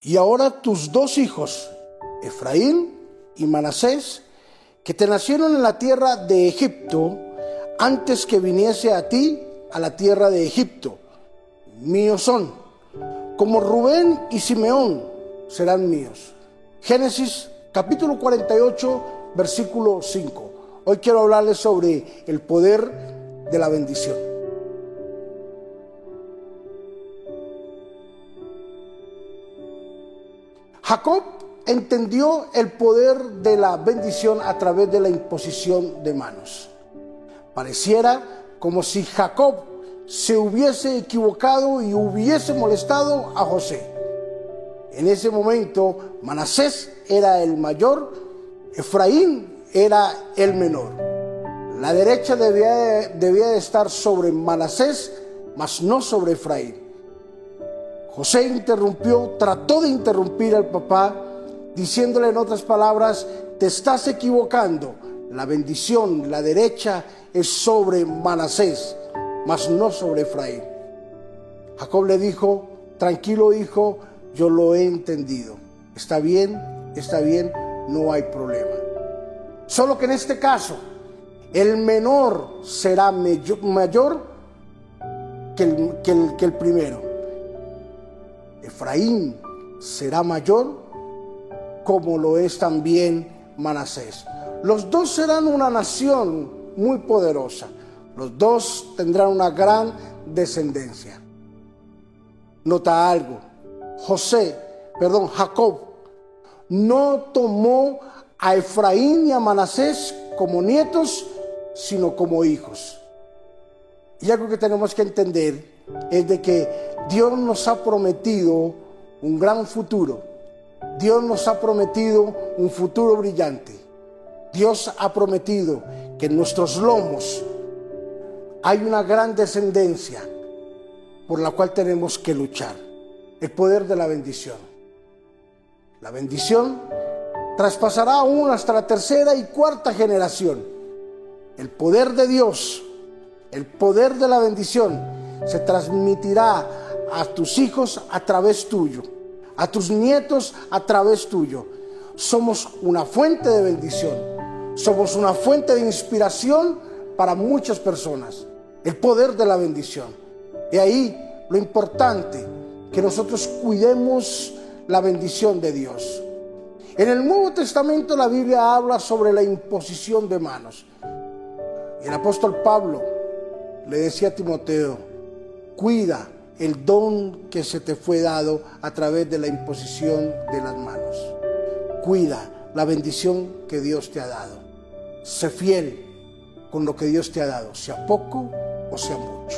Y ahora tus dos hijos, Efraín y Manasés, que te nacieron en la tierra de Egipto, antes que viniese a ti a la tierra de Egipto, míos son, como Rubén y Simeón serán míos. Génesis capítulo 48, versículo 5. Hoy quiero hablarles sobre el poder de la bendición. Jacob entendió el poder de la bendición a través de la imposición de manos. Pareciera como si Jacob se hubiese equivocado y hubiese molestado a José. En ese momento Manasés era el mayor, Efraín era el menor. La derecha debía, debía de estar sobre Manasés, mas no sobre Efraín. José interrumpió, trató de interrumpir al papá, diciéndole en otras palabras, te estás equivocando. La bendición, la derecha es sobre Manasés, mas no sobre Efraín. Jacob le dijo, tranquilo hijo, yo lo he entendido. Está bien, está bien, no hay problema. Solo que en este caso, el menor será mayor que el, que el primero. Efraín será mayor como lo es también Manasés. Los dos serán una nación muy poderosa. Los dos tendrán una gran descendencia. Nota algo. José, perdón, Jacob, no tomó a Efraín y a Manasés como nietos, sino como hijos. Y algo que tenemos que entender es de que Dios nos ha prometido un gran futuro. Dios nos ha prometido un futuro brillante. Dios ha prometido que en nuestros lomos hay una gran descendencia por la cual tenemos que luchar. El poder de la bendición. La bendición traspasará aún hasta la tercera y cuarta generación. El poder de Dios, el poder de la bendición se transmitirá a tus hijos a través tuyo, a tus nietos a través tuyo. Somos una fuente de bendición, somos una fuente de inspiración para muchas personas. El poder de la bendición. Y ahí lo importante, que nosotros cuidemos la bendición de Dios. En el Nuevo Testamento la Biblia habla sobre la imposición de manos. Y el apóstol Pablo le decía a Timoteo, Cuida el don que se te fue dado a través de la imposición de las manos. Cuida la bendición que Dios te ha dado. Sé fiel con lo que Dios te ha dado, sea poco o sea mucho.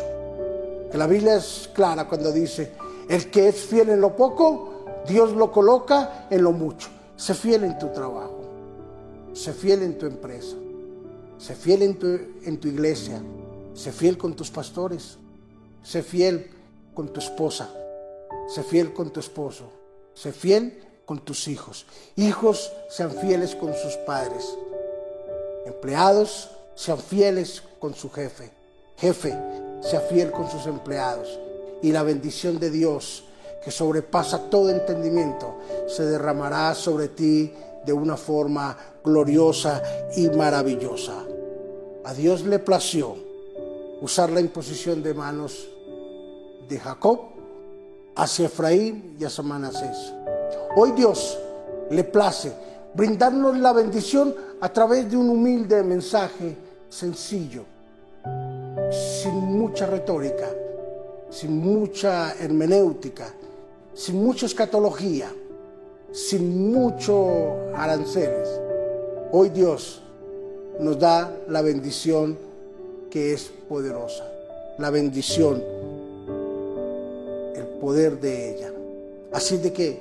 Que la Biblia es clara cuando dice, el que es fiel en lo poco, Dios lo coloca en lo mucho. Sé fiel en tu trabajo, sé fiel en tu empresa, sé fiel en tu, en tu iglesia, sé fiel con tus pastores, Sé fiel con tu esposa. Sé fiel con tu esposo. Sé fiel con tus hijos. Hijos sean fieles con sus padres. Empleados sean fieles con su jefe. Jefe sea fiel con sus empleados. Y la bendición de Dios, que sobrepasa todo entendimiento, se derramará sobre ti de una forma gloriosa y maravillosa. A Dios le plació usar la imposición de manos de Jacob hacia Efraín y hacia Manasés. Hoy Dios le place brindarnos la bendición a través de un humilde mensaje sencillo, sin mucha retórica, sin mucha hermenéutica, sin mucha escatología, sin mucho aranceles. Hoy Dios nos da la bendición que es poderosa, la bendición, el poder de ella. Así de que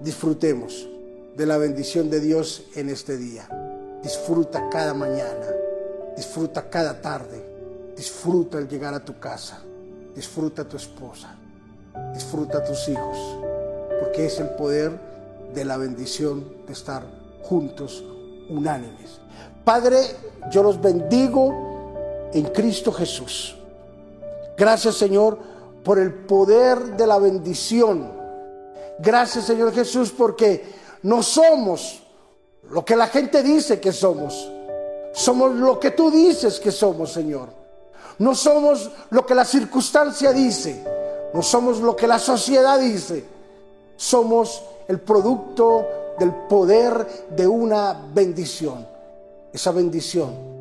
disfrutemos de la bendición de Dios en este día. Disfruta cada mañana, disfruta cada tarde, disfruta el llegar a tu casa, disfruta a tu esposa, disfruta a tus hijos, porque es el poder de la bendición de estar juntos, unánimes. Padre, yo los bendigo en Cristo Jesús. Gracias Señor por el poder de la bendición Gracias Señor Jesús porque no somos lo que la gente dice que somos. Somos lo que tú dices que somos, Señor. No somos lo que la circunstancia dice. No somos lo que la sociedad dice. Somos el producto del poder de una bendición. Esa bendición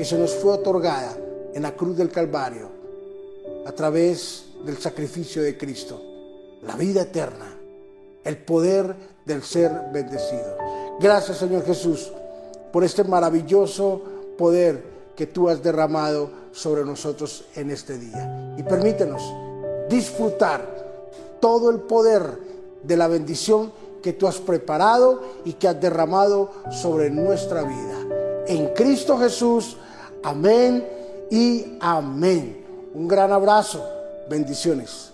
que se nos fue otorgada en la cruz del Calvario a través del sacrificio de Cristo. La vida eterna, el poder del ser bendecido. Gracias Señor Jesús por este maravilloso poder que tú has derramado sobre nosotros en este día. Y permítenos disfrutar todo el poder de la bendición que tú has preparado y que has derramado sobre nuestra vida. En Cristo Jesús, amén y amén. Un gran abrazo. Bendiciones.